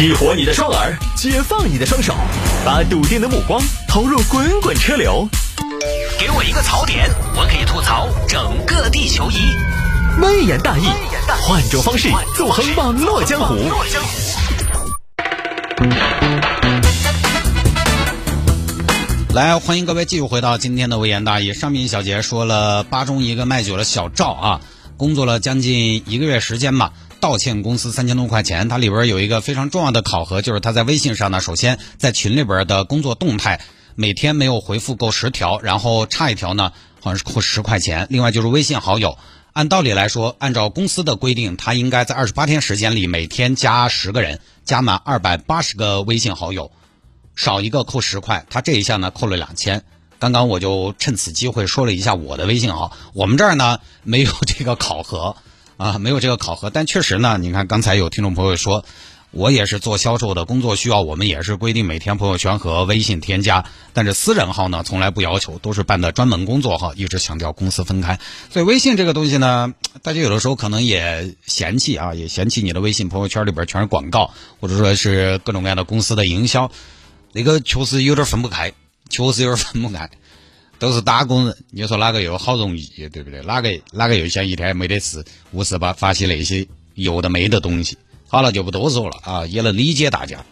激活你的双耳，解放你的双手，把笃定的目光投入滚滚车流。给我一个槽点，我可以吐槽整个地球仪。微言大义，换种方式纵横网络江湖。来，欢迎各位继续回到今天的微言大义。上面一小节说了，巴中一个卖酒的小赵啊，工作了将近一个月时间吧，道歉公司三千多块钱。他里边有一个非常重要的考核，就是他在微信上呢，首先在群里边的工作动态每天没有回复够十条，然后差一条呢，好像是扣十块钱。另外就是微信好友，按道理来说，按照公司的规定，他应该在二十八天时间里每天加十个人，加满二百八十个微信好友。少一个扣十块，他这一项呢扣了两千。刚刚我就趁此机会说了一下我的微信号，我们这儿呢没有这个考核啊，没有这个考核，但确实呢，你看刚才有听众朋友说，我也是做销售的，工作需要，我们也是规定每天朋友圈和微信添加，但是私人号呢从来不要求，都是办的专门工作号，一直强调公司分开。所以微信这个东西呢，大家有的时候可能也嫌弃啊，也嫌弃你的微信朋友圈里边全是广告，或者说是各种各样的公司的营销。那个确实有点分不开，确实有点分不开，都是打工人，你说哪个又好容易，对不对？哪个哪个又想一天没得事，无事把发些那些有的没的东西？好了，就不多说了啊，也能理解大家。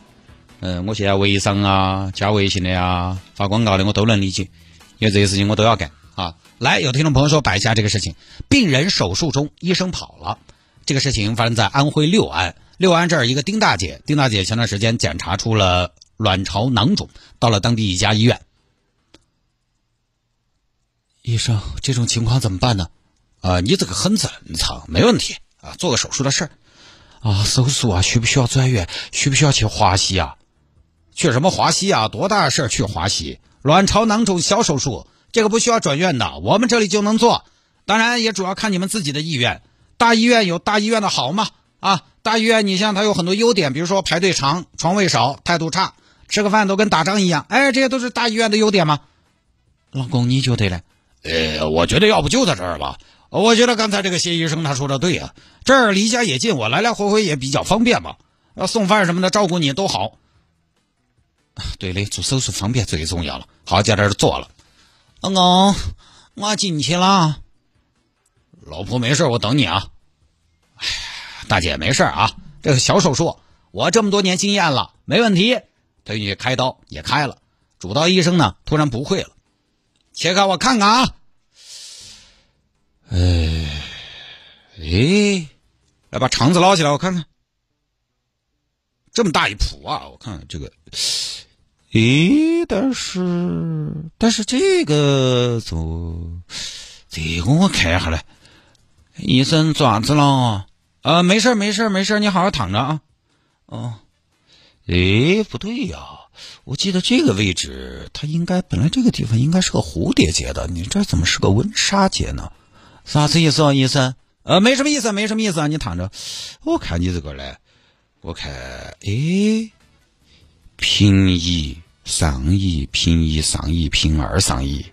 嗯，我现在微商啊，加微信的呀，发广告的我都能理解，因为这些事情我都要干啊。来，有听众朋友说摆下这个事情，病人手术中，医生跑了，这个事情发生在安徽六安，六安这儿一个丁大姐，丁大姐前段时间检查出了。卵巢囊肿到了当地一家医院，医生，这种情况怎么办呢？啊，你这个很正常，没问题啊，做个手术的事儿啊，手术啊，需不需要转院？需不需要去华西啊？去什么华西啊？多大事儿去华西？卵巢囊肿小手术，这个不需要转院的，我们这里就能做。当然，也主要看你们自己的意愿。大医院有大医院的好嘛？啊，大医院你像它有很多优点，比如说排队长、床位少、态度差。吃个饭都跟打仗一样，哎，这些都是大医院的优点吗？老公，你觉得呢？呃，我觉得要不就在这儿吧。我觉得刚才这个谢医生他说的对啊，这儿离家也近，我来来回回也比较方便嘛。要送饭什么的，照顾你都好。对的，做手术方便最重要了。好，在这儿做了。老公，我进去了。老婆没事，我等你啊。哎，大姐没事啊，这个小手术，我这么多年经验了，没问题。他去开刀也开了，主刀医生呢突然不会了，切开我看看啊！哎，哎，来把肠子捞起来我看看，这么大一脯啊！我看看这个，咦，但是但是这个怎么？这个我看一下来，医生爪子了？啊，没事没事没事你好好躺着啊。哦。哎，不对呀！我记得这个位置，它应该本来这个地方应该是个蝴蝶结的，你这怎么是个温莎结呢？啥子意思啊，医生？呃，没什么意思，没什么意思啊，你躺着。我看你这个嘞，我看，哎，平移上移，平移上移，平二上移。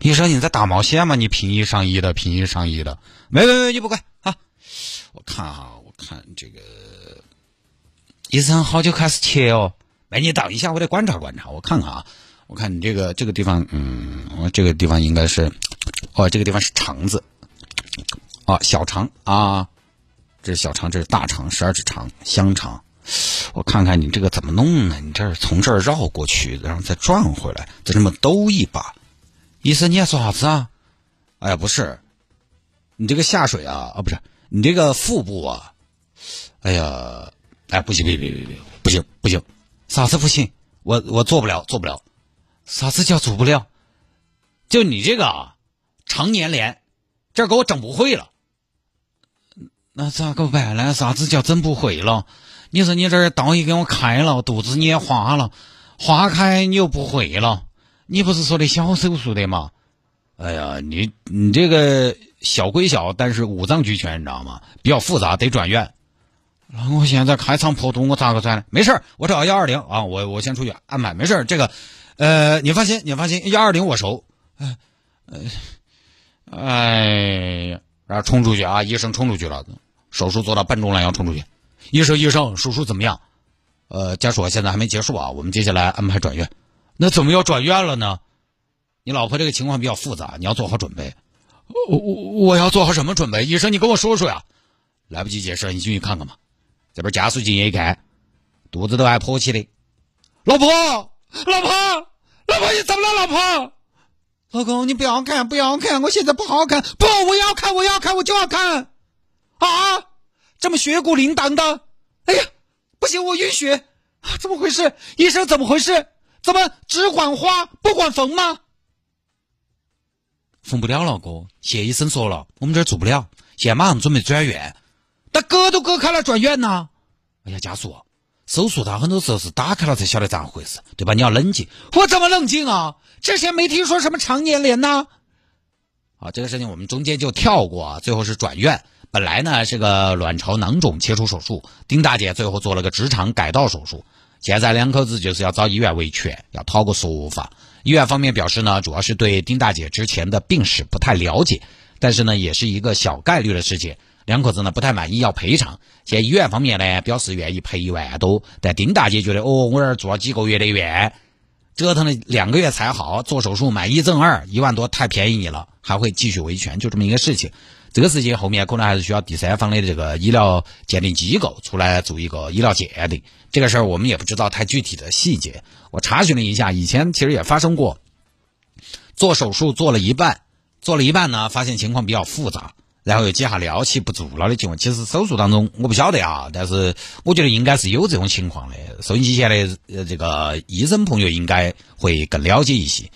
医生，你在打毛线吗？你平移上移的，平移上移的。没没没，你不管啊！我看哈，我看这个。医生，好久开始切哦？哎，你等一下，我得观察观察，我看看啊。我看你这个这个地方，嗯，我这个地方应该是，哦，这个地方是肠子，啊，小肠啊，这是小肠，这是大肠，十二指肠，香肠。我看看你这个怎么弄呢？你这从这儿绕过去，然后再转回来，再这么兜一把。医生，你要说啥子啊？哎呀，不是，你这个下水啊，啊，不是，你这个腹部啊，哎呀。哎，不行，别别别别，不行不行，啥子不行？我我做不了，做不了。啥子叫做不了？就你这个成年脸，这给我整不会了。那咋个办呢？啥子叫整不会了？你说你这刀也给我开了，肚子你也划了，划开你又不会了。你不是说的小手术的吗？哎呀，你你这个小归小，但是五脏俱全，你知道吗？比较复杂，得转院。那我现在开肠破肚，我咋个转呢？没事我找幺二零啊，我我先出去安排。没事这个，呃，你放心，你放心，幺二零我熟。哎，哎呀，然后冲出去啊！医生冲出去了，手术做到半中了要冲出去。医生，医生，手术怎么样？呃，家属现在还没结束啊，我们接下来安排转院。那怎么要转院了呢？你老婆这个情况比较复杂，你要做好准备。我我我要做好什么准备？医生，你跟我说说呀。来不及解释，你进去看看吧。这边家属进去一看，肚子都还破起的。老婆，老婆，老婆，你怎么了？老婆，老公，你不要看，不要看，我现在不好看。不，我要看，我要看，我就要看。啊，这么血骨淋荡的，哎呀，不行，我晕血。怎么回事？医生，怎么回事？怎么只管花不管缝吗？缝不了了，哥。谢医生说了，我们这儿做不了，现在马上准备转院。那割都割开了，转院呢？哎呀，家属，手术它很多时候是打开了才晓得咋回事，对吧？你要冷静。我怎么冷静啊？之前没听说什么肠粘连呢。啊，这个事情我们中间就跳过，最后是转院。本来呢是个卵巢囊肿切除手术，丁大姐最后做了个直肠改道手术。现在两口子就是要找医院维权，要讨个说法。医院方面表示呢，主要是对丁大姐之前的病史不太了解，但是呢，也是一个小概率的事情。两口子呢不太满意，要赔偿。现在医院方面呢表示愿意赔一万多，但丁大姐觉得哦，我这儿住了几个月的院，折腾了两个月才好，做手术买一赠二，一万多太便宜你了，还会继续维权，就这么一个事情。这个事情后面可能还是需要第三方的这个医疗鉴定机构出来做一个医疗鉴定。这个事儿我们也不知道太具体的细节。我查询了一下，以前其实也发生过，做手术做了一半，做了一半呢，发现情况比较复杂，然后又几下撩起不住了的情况。其实手术当中我不晓得啊，但是我觉得应该是有这种情况的。收音机前的呃这个医生朋友应该会更了解一些，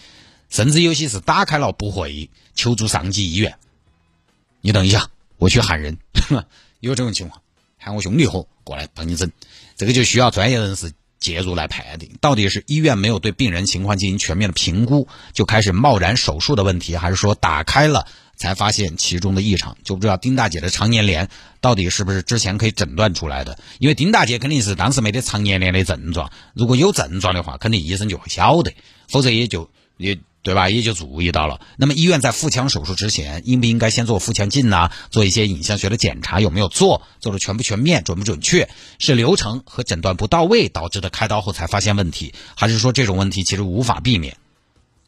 甚至有些是打开了不会求助上级医院。你等一下，我去喊人，有这种情况，喊我兄弟伙过来帮你整，这个就需要专业人士介入来判定，到底是医院没有对病人情况进行全面的评估，就开始贸然手术的问题，还是说打开了才发现其中的异常？就不知道丁大姐的肠粘连到底是不是之前可以诊断出来的？因为丁大姐肯定是当时没得肠粘连的症状，如果有症状的话，肯定医生就会晓得，否则也就也。对吧？也就注意到了。那么医院在腹腔手术之前，应不应该先做腹腔镜呢？做一些影像学的检查有没有做？做的全不全面、准不准确？是流程和诊断不到位导致的开刀后才发现问题，还是说这种问题其实无法避免？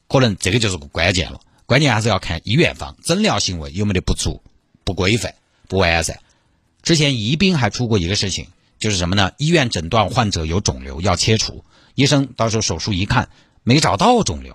可能这个就是个关键了。关键还是要看医院方诊疗行为有没得不足、不规范、不完善。之前宜宾还出过一个事情，就是什么呢？医院诊断患者有肿瘤要切除，医生到时候手术一看没找到肿瘤。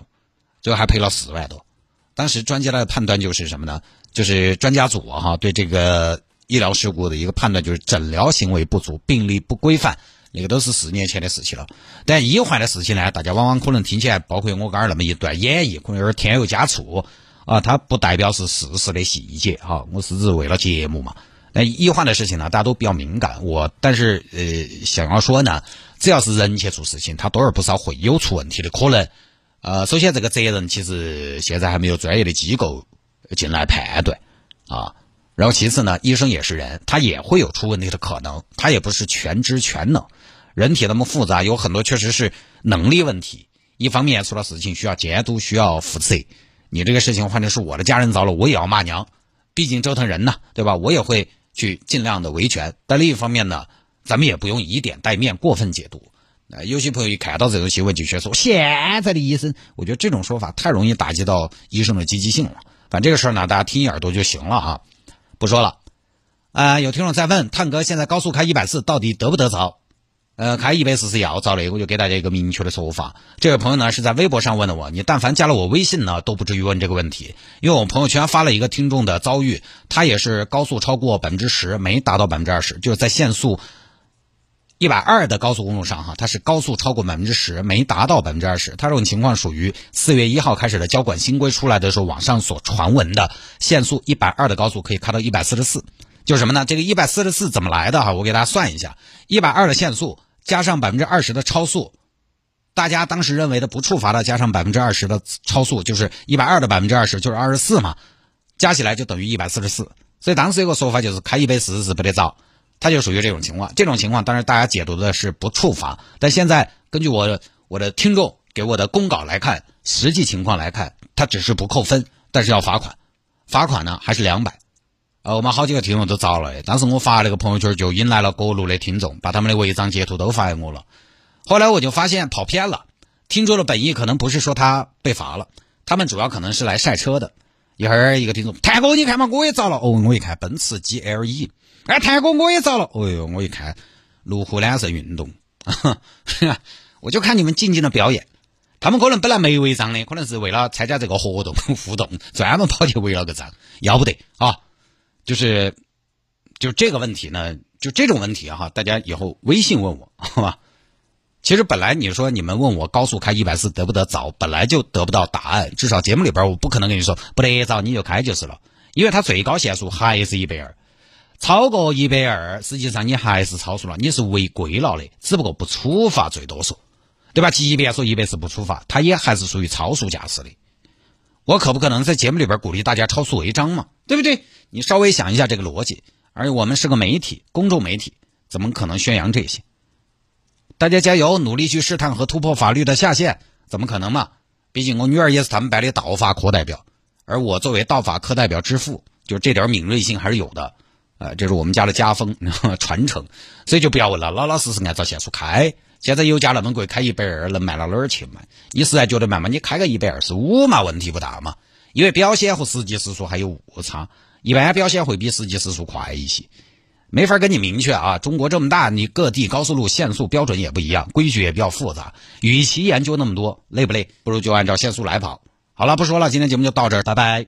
最后还赔了四万多，当时专家的判断就是什么呢？就是专家组哈对这个医疗事故的一个判断就是诊疗行为不足，病例不规范，那个都是四年前的事情了。但医患的事情呢，大家往往可能听起来，包括我刚儿那么一段演绎，可能有点添油加醋啊，它不代表是事实的细节哈。我是只是为了节目嘛。那医患的事情呢，大家都比较敏感。我但是呃，想要说呢，只要是人去做事情，他多而不少会有出问题的可能。呃，首先这个责任其实现在还没有专业的机构进来判断啊。然后其次呢，医生也是人，他也会有出问题的可能，他也不是全知全能。人体那么复杂，有很多确实是能力问题。一方面出了事情需要监督，需要负责。你这个事情换成是我的家人遭了，我也要骂娘，毕竟折腾人呐，对吧？我也会去尽量的维权。但另一方面呢，咱们也不用以点带面，过分解读。呃，有些朋友一看到这种新闻就学说现在的医生，我觉得这种说法太容易打击到医生的积极性了。反正这个事儿呢，大家听一耳朵就行了哈，不说了。啊，有听众在问，探哥现在高速开一百四到底得不得着？呃，开一百四是要遭的，我就给大家一个明确的说法。这位朋友呢是在微博上问的我，你但凡加了我微信呢，都不至于问这个问题，因为我朋友圈发了一个听众的遭遇，他也是高速超过百分之十，没达到百分之二十，就是在限速。一百二的高速公路上，哈，它是高速超过百分之十，没达到百分之二十。它这种情况属于四月一号开始的交管新规出来的时候，网上所传闻的限速一百二的高速可以开到一百四十四，就是什么呢？这个一百四十四怎么来的？哈，我给大家算一下：一百二的限速加上百分之二十的超速，大家当时认为的不处罚的加上百分之二十的超速，就是一百二的百分之二十就是二十四嘛，加起来就等于一百四十四。所以当时有个说法就是开一百四十四不得着。他就属于这种情况，这种情况当然大家解读的是不处罚，但现在根据我我的听众给我的公稿来看，实际情况来看，他只是不扣分，但是要罚款，罚款呢还是两百，呃，我们好几个听众都遭了，当时我发那个朋友圈就引来了各路的听众，把他们的违章截图都发给我了。后来我就发现跑偏了，听众的本意可能不是说他被罚了，他们主要可能是来晒车的。一会儿一个听众，谭哥你看嘛，我也遭了。哦，我一看奔驰 GLE，哎，谭哥我也遭了。哦呦，我一看路虎揽胜运动，我就看你们静静的表演。他们可能本来没违章的，可能是为了参加这个活动 互动，专门跑去违了个章，要不得啊！就是就这个问题呢，就这种问题哈，大家以后微信问我好吧。其实本来你说你们问我高速开一百四得不得早，本来就得不到答案。至少节目里边我不可能跟你说不得早你就开就是了，因为它最高限速还是一百二，超过一百二，实际上你还是超速了，你是违规了的，只不过不处罚最多说，对吧？即便说一百四不处罚，它也还是属于超速驾驶的。我可不可能在节目里边鼓励大家超速违章嘛？对不对？你稍微想一下这个逻辑。而我们是个媒体，公众媒体，怎么可能宣扬这些？大家加油，努力去试探和突破法律的下限，怎么可能嘛？毕竟我女儿也是他们班的道法课代表，而我作为道法课代表之父，就这点敏锐性还是有的。呃，这是我们家的家风 传承，所以就不要问了，老老实实按照限速开。现在油价那么贵，开一百二能卖到哪儿去嘛？你实在觉得慢嘛，你开个一百二十五嘛，问题不大嘛。因为表显和实际时速还有误差，一般表显会比实际时速快一些。没法跟你明确啊！中国这么大，你各地高速路限速标准也不一样，规矩也比较复杂。与其研究那么多，累不累？不如就按照限速来跑。好了，不说了，今天节目就到这儿，拜拜。